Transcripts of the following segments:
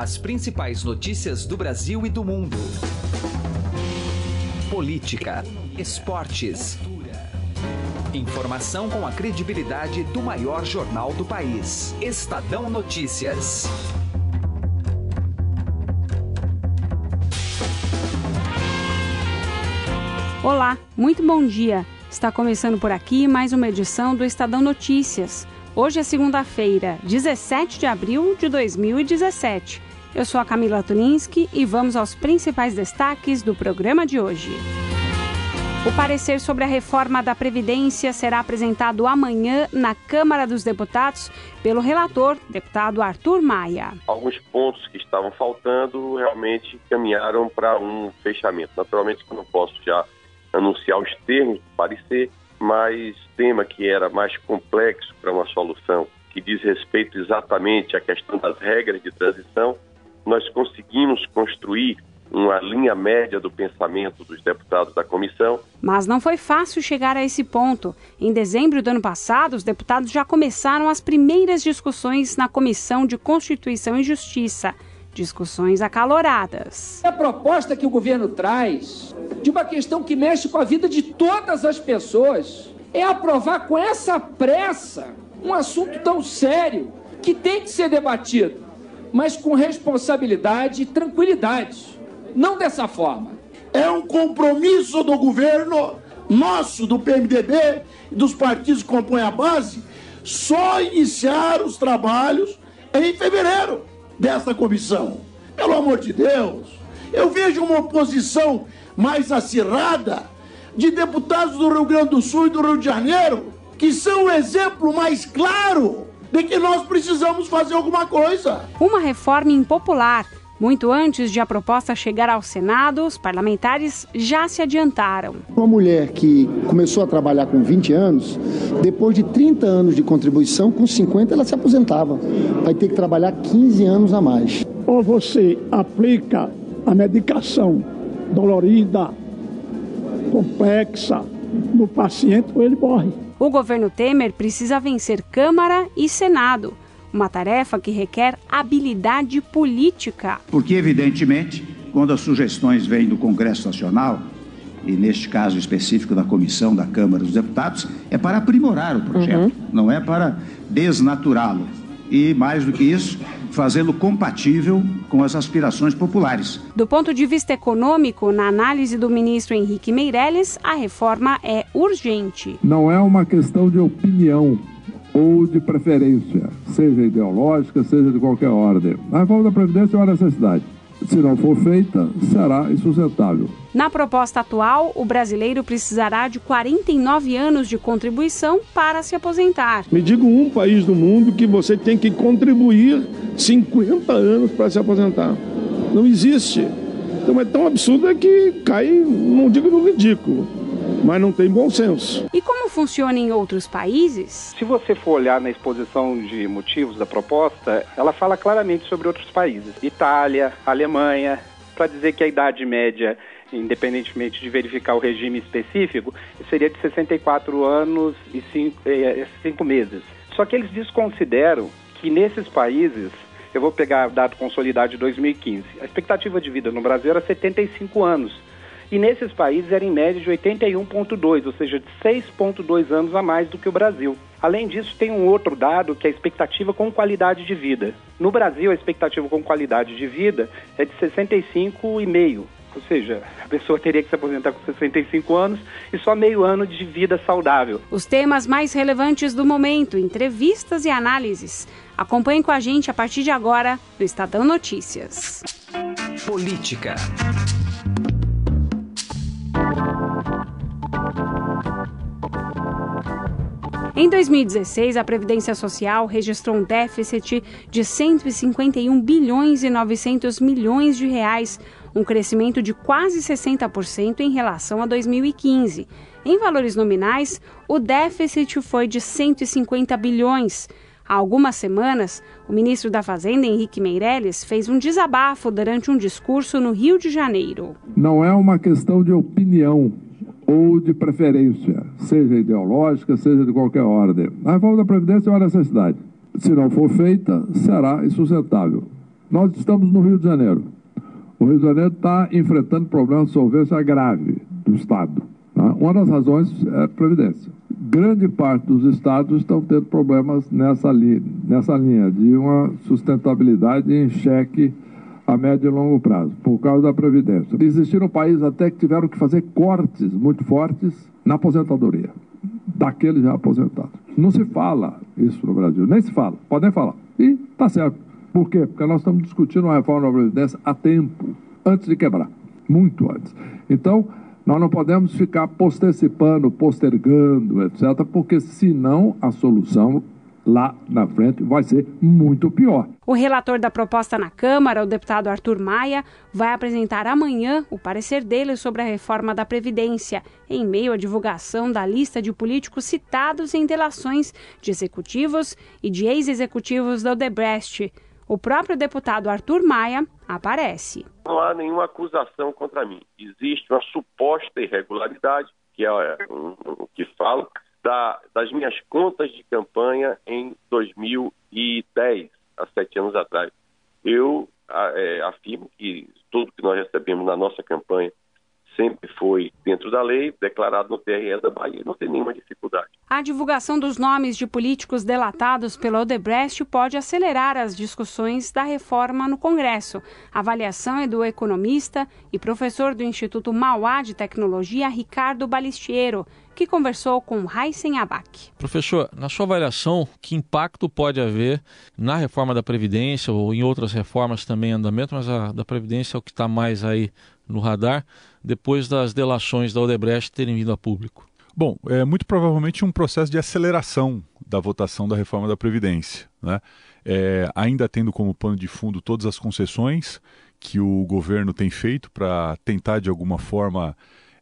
As principais notícias do Brasil e do mundo. Política, esportes. Informação com a credibilidade do maior jornal do país. Estadão Notícias. Olá, muito bom dia. Está começando por aqui mais uma edição do Estadão Notícias. Hoje é segunda-feira, 17 de abril de 2017. Eu sou a Camila Tuninski e vamos aos principais destaques do programa de hoje. O parecer sobre a reforma da Previdência será apresentado amanhã na Câmara dos Deputados pelo relator, deputado Arthur Maia. Alguns pontos que estavam faltando realmente caminharam para um fechamento. Naturalmente eu não posso já anunciar os termos do parecer, mas tema que era mais complexo para uma solução, que diz respeito exatamente à questão das regras de transição, nós conseguimos construir uma linha média do pensamento dos deputados da comissão. Mas não foi fácil chegar a esse ponto. Em dezembro do ano passado, os deputados já começaram as primeiras discussões na Comissão de Constituição e Justiça. Discussões acaloradas. A proposta que o governo traz de uma questão que mexe com a vida de todas as pessoas é aprovar com essa pressa um assunto tão sério que tem que ser debatido mas com responsabilidade e tranquilidade. Não dessa forma. É um compromisso do governo, nosso, do PMDB e dos partidos que compõem a base, só iniciar os trabalhos em fevereiro dessa comissão. Pelo amor de Deus, eu vejo uma oposição mais acirrada de deputados do Rio Grande do Sul e do Rio de Janeiro, que são o exemplo mais claro de que nós precisamos fazer alguma coisa. Uma reforma impopular. Muito antes de a proposta chegar ao Senado, os parlamentares já se adiantaram. Uma mulher que começou a trabalhar com 20 anos, depois de 30 anos de contribuição, com 50 ela se aposentava. Vai ter que trabalhar 15 anos a mais. Ou você aplica a medicação dolorida, complexa, no paciente, ou ele morre. O governo Temer precisa vencer Câmara e Senado, uma tarefa que requer habilidade política. Porque, evidentemente, quando as sugestões vêm do Congresso Nacional, e neste caso específico da comissão da Câmara dos Deputados, é para aprimorar o projeto, uhum. não é para desnaturá-lo. E, mais do que isso, fazê-lo compatível com as aspirações populares. Do ponto de vista econômico, na análise do ministro Henrique Meirelles, a reforma é urgente. Não é uma questão de opinião ou de preferência, seja ideológica, seja de qualquer ordem. A reforma da Previdência é uma necessidade se não for feita, será insustentável. Na proposta atual, o brasileiro precisará de 49 anos de contribuição para se aposentar. Me diga um país do mundo que você tem que contribuir 50 anos para se aposentar. Não existe. Então é tão absurdo que cai, não digo no ridículo, mas não tem bom senso. E como funciona em outros países? Se você for olhar na exposição de motivos da proposta, ela fala claramente sobre outros países: Itália, Alemanha, para dizer que a idade média independentemente de verificar o regime específico, seria de 64 anos e 5 eh, meses. Só que eles desconsideram que nesses países, eu vou pegar dado consolidado de 2015, a expectativa de vida no Brasil era 75 anos e nesses países era em média de 81,2, ou seja, de 6,2 anos a mais do que o Brasil. Além disso, tem um outro dado que é a expectativa com qualidade de vida. No Brasil, a expectativa com qualidade de vida é de 65,5. Ou seja, a pessoa teria que se aposentar com 65 anos e só meio ano de vida saudável. Os temas mais relevantes do momento, entrevistas e análises. Acompanhe com a gente a partir de agora no Estadão Notícias. Política. Em 2016, a Previdência Social registrou um déficit de 151 bilhões e 900 milhões de reais, um crescimento de quase 60% em relação a 2015. Em valores nominais, o déficit foi de 150 bilhões. Há algumas semanas, o ministro da Fazenda, Henrique Meirelles, fez um desabafo durante um discurso no Rio de Janeiro. Não é uma questão de opinião ou de preferência, seja ideológica, seja de qualquer ordem. A reforma da Previdência é uma necessidade. Se não for feita, será insustentável. Nós estamos no Rio de Janeiro. O Rio de Janeiro está enfrentando problemas de solvência grave do Estado. Tá? Uma das razões é a Previdência. Grande parte dos estados estão tendo problemas nessa, li nessa linha de uma sustentabilidade em xeque a médio e longo prazo, por causa da Previdência. Existiram países até que tiveram que fazer cortes muito fortes na aposentadoria, daqueles já aposentados. Não se fala isso no Brasil, nem se fala, podem falar. E está certo. Por quê? Porque nós estamos discutindo uma reforma da Previdência há tempo, antes de quebrar, muito antes. Então, nós não podemos ficar postecipando, postergando, etc., porque senão a solução lá na frente vai ser muito pior. O relator da proposta na Câmara, o deputado Arthur Maia, vai apresentar amanhã o parecer dele sobre a reforma da Previdência, em meio à divulgação da lista de políticos citados em delações de executivos e de ex-executivos da Odebrecht. O próprio deputado Arthur Maia aparece. Não há nenhuma acusação contra mim. Existe uma suposta irregularidade, que é o que falo, da, das minhas contas de campanha em 2010, há sete anos atrás. Eu é, afirmo que tudo que nós recebemos na nossa campanha sempre foi dentro da lei, declarado no TRE da Bahia, não tem nenhuma dificuldade. A divulgação dos nomes de políticos delatados pela Odebrecht pode acelerar as discussões da reforma no Congresso. A avaliação é do economista e professor do Instituto Mauá de Tecnologia, Ricardo Balistiero, que conversou com Heisen Abac. Professor, na sua avaliação, que impacto pode haver na reforma da Previdência ou em outras reformas também em andamento, mas a da Previdência é o que está mais aí no radar, depois das delações da Odebrecht terem vindo a público? Bom, é muito provavelmente um processo de aceleração da votação da reforma da Previdência. Né? É, ainda tendo como pano de fundo todas as concessões que o governo tem feito para tentar, de alguma forma,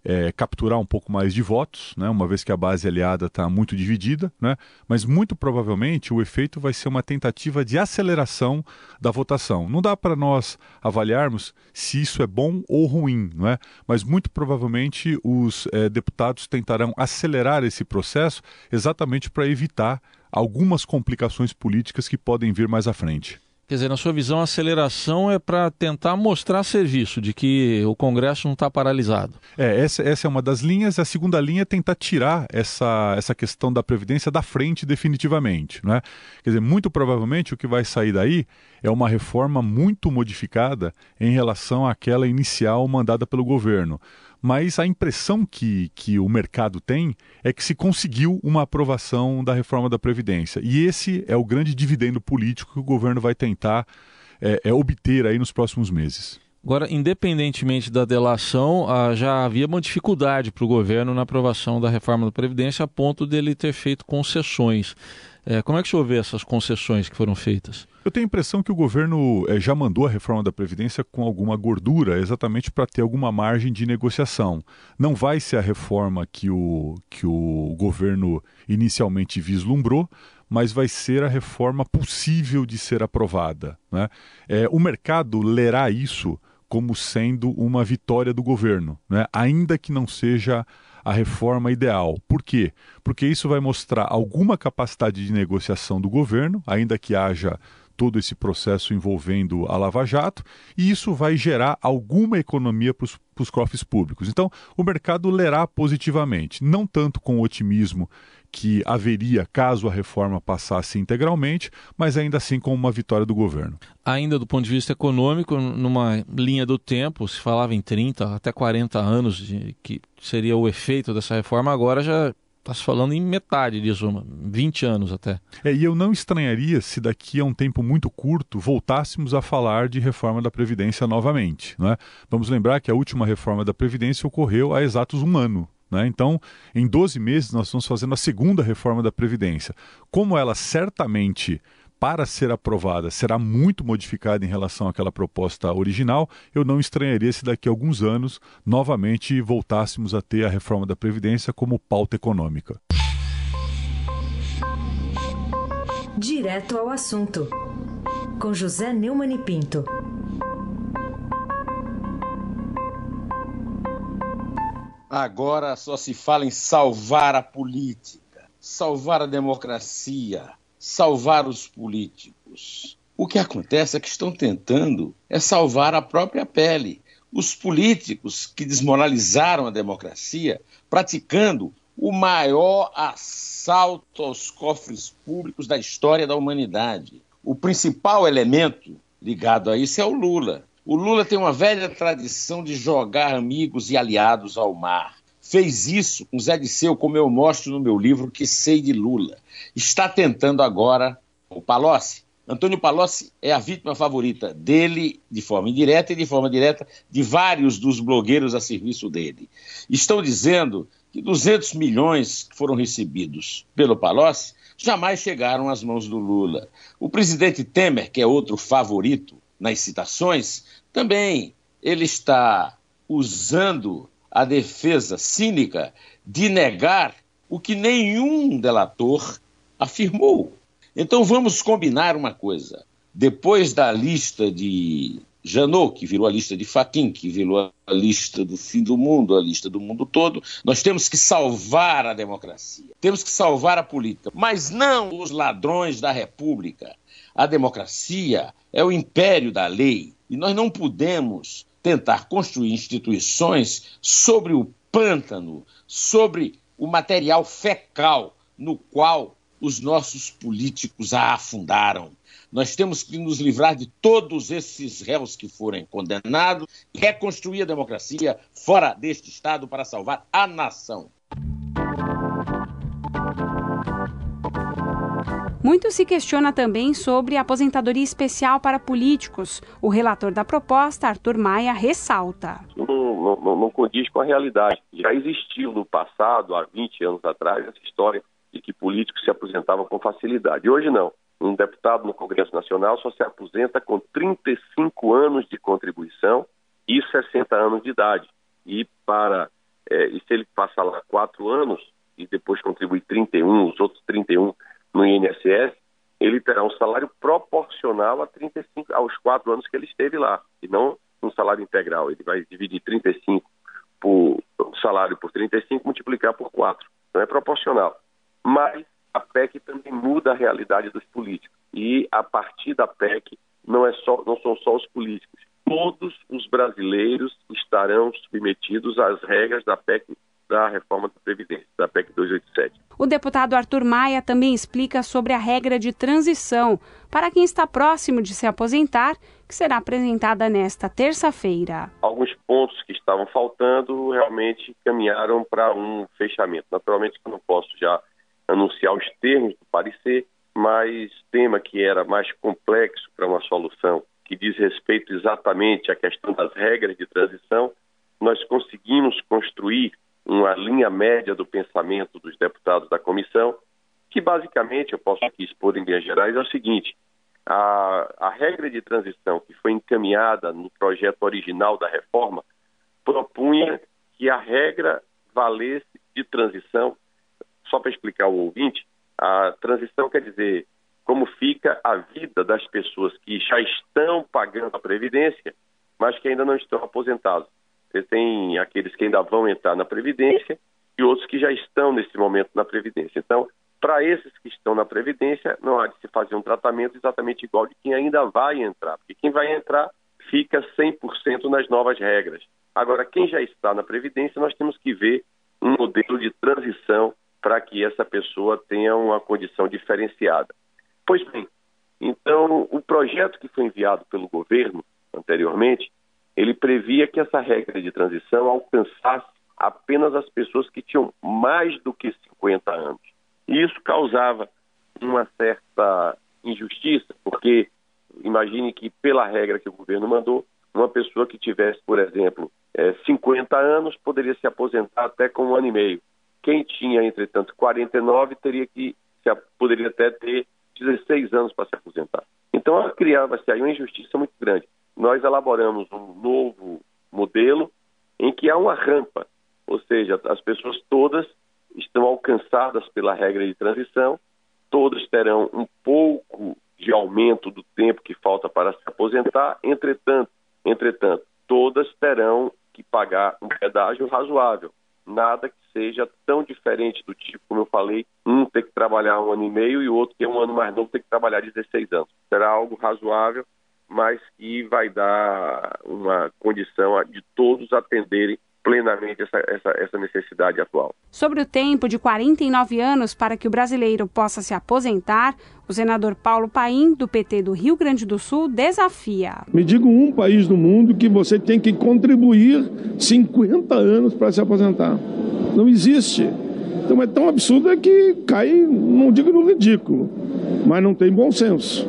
é, capturar um pouco mais de votos, né, uma vez que a base aliada está muito dividida, né, mas muito provavelmente o efeito vai ser uma tentativa de aceleração da votação. Não dá para nós avaliarmos se isso é bom ou ruim, né, mas muito provavelmente os é, deputados tentarão acelerar esse processo exatamente para evitar algumas complicações políticas que podem vir mais à frente. Quer dizer, na sua visão, a aceleração é para tentar mostrar serviço, de que o Congresso não está paralisado. É, essa, essa é uma das linhas. A segunda linha é tentar tirar essa, essa questão da Previdência da frente definitivamente. Né? Quer dizer, muito provavelmente o que vai sair daí é uma reforma muito modificada em relação àquela inicial mandada pelo governo mas a impressão que, que o mercado tem é que se conseguiu uma aprovação da reforma da Previdência. E esse é o grande dividendo político que o governo vai tentar é, é obter aí nos próximos meses. Agora, independentemente da delação, ah, já havia uma dificuldade para o governo na aprovação da reforma da Previdência, a ponto dele ter feito concessões. É, como é que o senhor vê essas concessões que foram feitas? Eu tenho a impressão que o governo é, já mandou a reforma da Previdência com alguma gordura, exatamente para ter alguma margem de negociação. Não vai ser a reforma que o, que o governo inicialmente vislumbrou, mas vai ser a reforma possível de ser aprovada. Né? É, o mercado lerá isso como sendo uma vitória do governo, né? ainda que não seja a reforma ideal. Por quê? Porque isso vai mostrar alguma capacidade de negociação do governo, ainda que haja todo esse processo envolvendo a Lava Jato, e isso vai gerar alguma economia para os cofres públicos. Então, o mercado lerá positivamente, não tanto com otimismo que haveria caso a reforma passasse integralmente, mas ainda assim com uma vitória do governo. Ainda do ponto de vista econômico, numa linha do tempo, se falava em 30 até 40 anos de que seria o efeito dessa reforma, agora já Está se falando em metade disso, 20 anos até. É, e eu não estranharia se daqui a um tempo muito curto voltássemos a falar de reforma da Previdência novamente. Né? Vamos lembrar que a última reforma da Previdência ocorreu há exatos um ano. Né? Então, em 12 meses, nós estamos fazendo a segunda reforma da Previdência. Como ela certamente para ser aprovada será muito modificada em relação àquela proposta original, eu não estranharia se daqui a alguns anos novamente voltássemos a ter a reforma da Previdência como pauta econômica. Direto ao assunto, com José Neumann e Pinto. Agora só se fala em salvar a política, salvar a democracia salvar os políticos. O que acontece é que estão tentando é salvar a própria pele. Os políticos que desmoralizaram a democracia, praticando o maior assalto aos cofres públicos da história da humanidade. O principal elemento ligado a isso é o Lula. O Lula tem uma velha tradição de jogar amigos e aliados ao mar. Fez isso com Zé Disseu, como eu mostro no meu livro Que Sei de Lula. Está tentando agora o Palocci. Antônio Palocci é a vítima favorita dele, de forma indireta e de forma direta, de vários dos blogueiros a serviço dele. Estão dizendo que 200 milhões que foram recebidos pelo Palocci jamais chegaram às mãos do Lula. O presidente Temer, que é outro favorito nas citações, também ele está usando a defesa cínica de negar o que nenhum delator afirmou. Então vamos combinar uma coisa. Depois da lista de Janot, que virou a lista de Faquin, que virou a lista do fim do mundo, a lista do mundo todo, nós temos que salvar a democracia, temos que salvar a política, mas não os ladrões da república. A democracia é o império da lei e nós não podemos tentar construir instituições sobre o pântano, sobre o material fecal no qual os nossos políticos a afundaram. Nós temos que nos livrar de todos esses réus que forem condenados e reconstruir a democracia fora deste Estado para salvar a nação. Muito se questiona também sobre a aposentadoria especial para políticos. O relator da proposta, Arthur Maia, ressalta. Não, não, não condiz com a realidade. Já existiu no passado, há 20 anos atrás, essa história de que políticos se aposentavam com facilidade. Hoje não. Um deputado no Congresso Nacional só se aposenta com 35 anos de contribuição e 60 anos de idade. E para é, e se ele passa lá quatro anos e depois contribui 31, os outros 31 no INSS, ele terá um salário proporcional a 35, aos quatro anos que ele esteve lá, e não um salário integral. Ele vai dividir 35 por salário por 35 multiplicar por 4. Não é proporcional. Mas a PEC também muda a realidade dos políticos. E a partir da PEC não, é só, não são só os políticos. Todos os brasileiros estarão submetidos às regras da PEC da reforma da Previdência, da PEC 287. O deputado Arthur Maia também explica sobre a regra de transição para quem está próximo de se aposentar, que será apresentada nesta terça-feira. Alguns pontos que estavam faltando realmente caminharam para um fechamento. Naturalmente, eu não posso já anunciar os termos do parecer, mas tema que era mais complexo para uma solução, que diz respeito exatamente à questão das regras de transição, nós conseguimos construir uma linha média do pensamento dos deputados da comissão, que basicamente, eu posso aqui expor em linhas gerais, é o seguinte: a, a regra de transição que foi encaminhada no projeto original da reforma propunha que a regra valesse de transição só para explicar ao ouvinte, a transição quer dizer como fica a vida das pessoas que já estão pagando a Previdência, mas que ainda não estão aposentados. Você tem aqueles que ainda vão entrar na Previdência e outros que já estão nesse momento na Previdência. Então, para esses que estão na Previdência, não há de se fazer um tratamento exatamente igual de quem ainda vai entrar, porque quem vai entrar fica 100% nas novas regras. Agora, quem já está na Previdência, nós temos que ver um modelo de transição para que essa pessoa tenha uma condição diferenciada. Pois bem, então o projeto que foi enviado pelo governo anteriormente, ele previa que essa regra de transição alcançasse apenas as pessoas que tinham mais do que 50 anos. E isso causava uma certa injustiça, porque imagine que pela regra que o governo mandou, uma pessoa que tivesse, por exemplo, 50 eh, anos poderia se aposentar até com um ano e meio. Quem tinha, entretanto, 49 teria que poderia até ter 16 anos para se aposentar. Então criava-se aí uma injustiça muito grande. Nós elaboramos um novo modelo em que há uma rampa, ou seja, as pessoas todas estão alcançadas pela regra de transição, todas terão um pouco de aumento do tempo que falta para se aposentar, entretanto, entretanto, todas terão que pagar um pedágio razoável nada que seja tão diferente do tipo, como eu falei, um ter que trabalhar um ano e meio e o outro que é um ano mais novo ter que trabalhar 16 anos. Será algo razoável, mas que vai dar uma condição de todos atenderem plenamente essa, essa, essa, necessidade atual. Sobre o tempo de 49 anos para que o brasileiro possa se aposentar, o senador Paulo Paim, do PT do Rio Grande do Sul, desafia. Me diga um país do mundo que você tem que contribuir 50 anos para se aposentar. Não existe. Então é tão absurdo que cai, não digo no ridículo, mas não tem bom senso.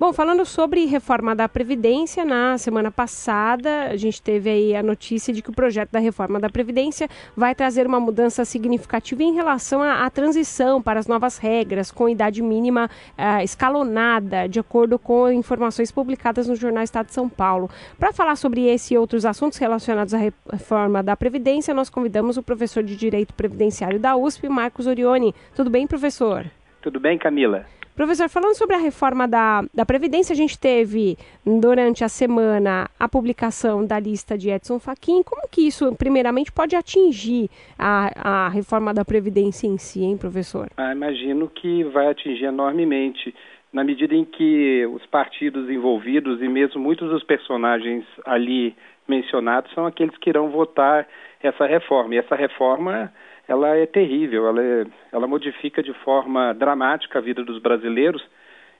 Bom, falando sobre reforma da Previdência, na semana passada a gente teve aí a notícia de que o projeto da reforma da Previdência vai trazer uma mudança significativa em relação à, à transição para as novas regras, com idade mínima uh, escalonada, de acordo com informações publicadas no Jornal Estado de São Paulo. Para falar sobre esse e outros assuntos relacionados à reforma da Previdência, nós convidamos o professor de Direito Previdenciário da USP, Marcos Orione. Tudo bem, professor? Tudo bem, Camila. Professor, falando sobre a reforma da, da Previdência, a gente teve durante a semana a publicação da lista de Edson Fachin. Como que isso, primeiramente, pode atingir a, a reforma da Previdência em si, hein, professor? Ah, imagino que vai atingir enormemente, na medida em que os partidos envolvidos e mesmo muitos dos personagens ali mencionados são aqueles que irão votar essa reforma. E essa reforma ela é terrível, ela, é, ela modifica de forma dramática a vida dos brasileiros.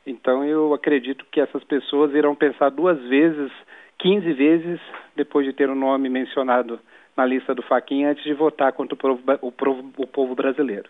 Então eu acredito que essas pessoas irão pensar duas vezes, 15 vezes, depois de ter o nome mencionado na lista do Faquinha, antes de votar contra o povo, o, o povo brasileiro.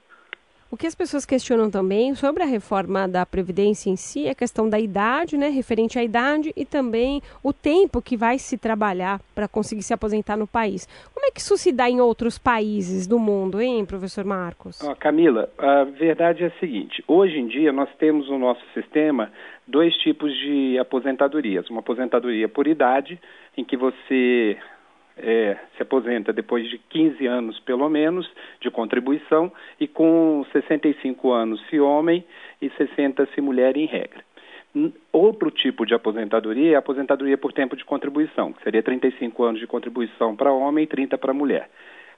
O que as pessoas questionam também sobre a reforma da Previdência em si é a questão da idade, né, referente à idade e também o tempo que vai se trabalhar para conseguir se aposentar no país. Como é que isso se dá em outros países do mundo, hein, professor Marcos? Oh, Camila, a verdade é a seguinte: hoje em dia nós temos no nosso sistema dois tipos de aposentadorias. Uma aposentadoria por idade, em que você é, se aposenta depois de 15 anos, pelo menos, de contribuição, e com 65 anos se homem e 60 se mulher em regra. Outro tipo de aposentadoria é a aposentadoria por tempo de contribuição, que seria 35 anos de contribuição para homem e 30 para mulher.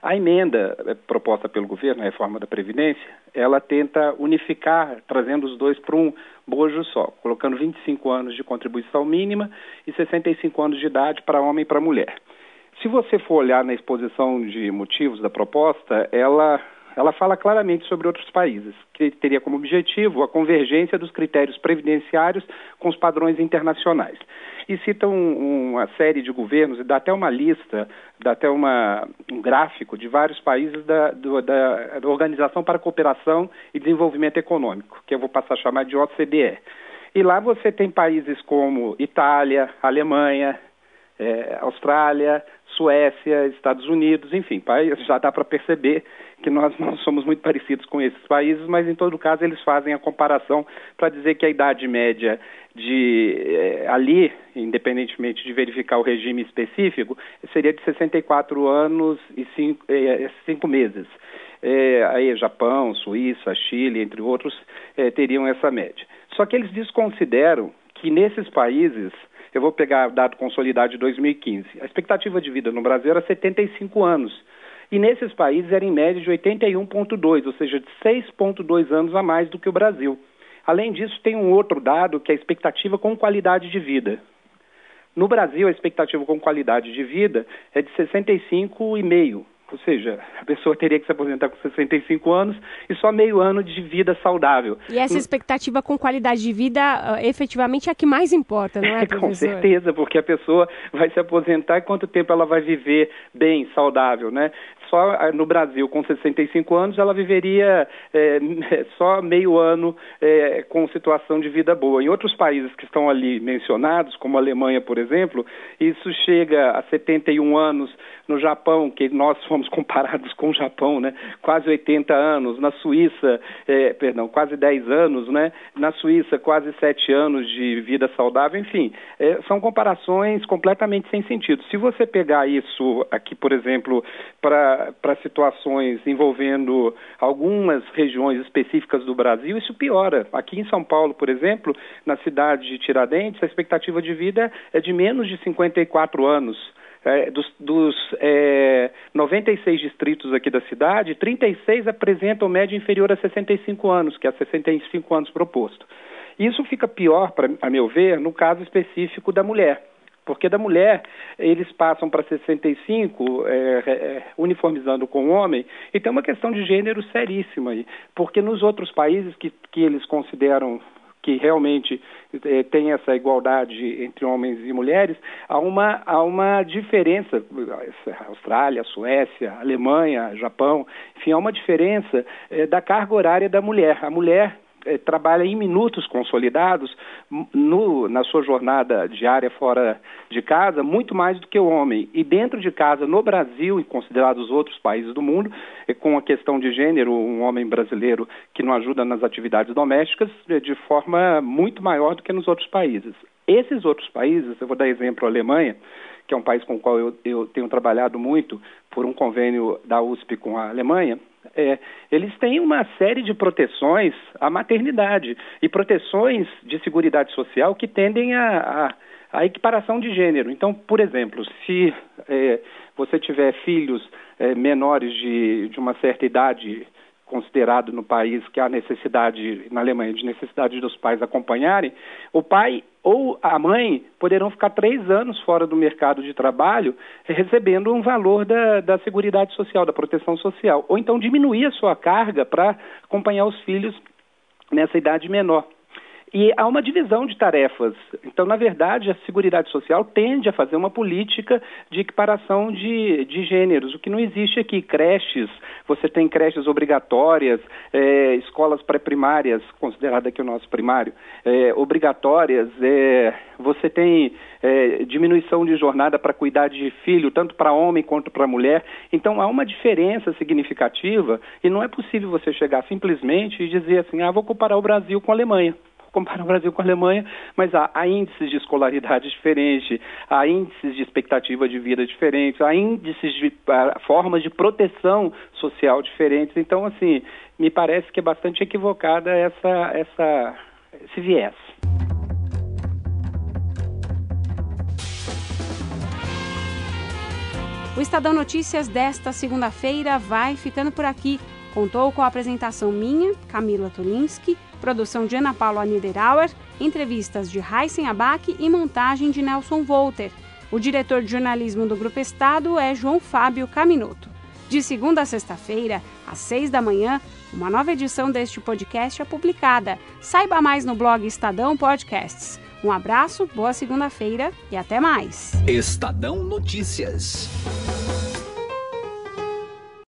A emenda é, proposta pelo governo, a reforma da Previdência, ela tenta unificar, trazendo os dois para um bojo só, colocando 25 anos de contribuição mínima e 65 anos de idade para homem e para mulher. Se você for olhar na exposição de motivos da proposta, ela, ela fala claramente sobre outros países, que teria como objetivo a convergência dos critérios previdenciários com os padrões internacionais. E cita um, uma série de governos, e dá até uma lista, dá até uma, um gráfico de vários países da, do, da, da Organização para a Cooperação e Desenvolvimento Econômico, que eu vou passar a chamar de OCDE. E lá você tem países como Itália, Alemanha, é, Austrália, Suécia, Estados Unidos, enfim, já dá para perceber que nós não somos muito parecidos com esses países, mas em todo caso eles fazem a comparação para dizer que a idade média de eh, ali, independentemente de verificar o regime específico, seria de 64 anos e 5 eh, cinco meses. Aí Japão, Suíça, Chile, entre outros, teriam essa média. Só que eles desconsideram que nesses países eu vou pegar dado consolidado de 2015. A expectativa de vida no Brasil era 75 anos. E nesses países era em média de 81,2, ou seja, de 6,2 anos a mais do que o Brasil. Além disso, tem um outro dado que é a expectativa com qualidade de vida. No Brasil, a expectativa com qualidade de vida é de 65,5. Ou seja, a pessoa teria que se aposentar com 65 anos e só meio ano de vida saudável. E essa expectativa com qualidade de vida, ah, efetivamente, é a que mais importa, não é, professor? com certeza, porque a pessoa vai se aposentar e quanto tempo ela vai viver bem, saudável, né? Só ah, no Brasil, com 65 anos, ela viveria é, só meio ano é, com situação de vida boa. Em outros países que estão ali mencionados, como a Alemanha, por exemplo, isso chega a 71 anos. No Japão, que nós fomos comparados com o Japão, né? quase 80 anos. Na Suíça, é, perdão, quase 10 anos. Né? Na Suíça, quase 7 anos de vida saudável. Enfim, são comparações completamente sem sentido. Se você pegar isso aqui, por exemplo, para para situações envolvendo algumas regiões específicas do Brasil, isso piora. Aqui em São Paulo, por exemplo, na cidade de Tiradentes, a expectativa de vida é de menos de 54 anos. é, dos, dos é, 96 distritos aqui da cidade, 36 apresentam média inferior a 65 anos, que é 65 anos proposto. Isso fica pior, pra, a meu ver, no caso específico da mulher. Porque da mulher, eles passam para 65, é, é, uniformizando com o homem, e tem uma questão de gênero seríssima aí. Porque nos outros países que, que eles consideram que realmente eh, tem essa igualdade entre homens e mulheres, há uma, há uma diferença, Austrália, Suécia, Alemanha, Japão, enfim, há uma diferença eh, da carga horária da mulher. A mulher eh, trabalha em minutos consolidados no, na sua jornada diária fora de casa muito mais do que o homem. E dentro de casa, no Brasil, e considerados outros países do mundo, eh, com a questão de gênero, um homem brasileiro que não ajuda nas atividades domésticas eh, de forma muito maior do que nos outros países. Esses outros países, eu vou dar exemplo a Alemanha, que é um país com o qual eu, eu tenho trabalhado muito por um convênio da USP com a Alemanha, é, eles têm uma série de proteções à maternidade e proteções de seguridade social que tendem a, a, a equiparação de gênero. Então, por exemplo, se é, você tiver filhos é, menores de, de uma certa idade considerado no país que há necessidade, na Alemanha, de necessidade dos pais acompanharem, o pai ou a mãe poderão ficar três anos fora do mercado de trabalho recebendo um valor da, da Seguridade Social, da proteção social. Ou então diminuir a sua carga para acompanhar os filhos nessa idade menor. E há uma divisão de tarefas. Então, na verdade, a Seguridade Social tende a fazer uma política de equiparação de, de gêneros, o que não existe aqui. Creches, você tem creches obrigatórias, é, escolas pré-primárias, considerada aqui o nosso primário, é, obrigatórias, é, você tem é, diminuição de jornada para cuidar de filho, tanto para homem quanto para mulher. Então, há uma diferença significativa e não é possível você chegar simplesmente e dizer assim, ah, vou comparar o Brasil com a Alemanha comparar o Brasil com a Alemanha, mas há, há, índices de escolaridade diferentes, há índices de expectativa de vida diferentes, há índices de uh, formas de proteção social diferentes. Então, assim, me parece que é bastante equivocada essa, essa, esse viés. O Estadão Notícias desta segunda-feira vai ficando por aqui. Contou com a apresentação minha, Camila Tolinski, produção de Ana Paula Niederauer, entrevistas de Heisen Abac e montagem de Nelson Volter. O diretor de jornalismo do Grupo Estado é João Fábio Caminoto. De segunda a sexta-feira, às seis da manhã, uma nova edição deste podcast é publicada. Saiba mais no blog Estadão Podcasts. Um abraço, boa segunda-feira e até mais. Estadão Notícias.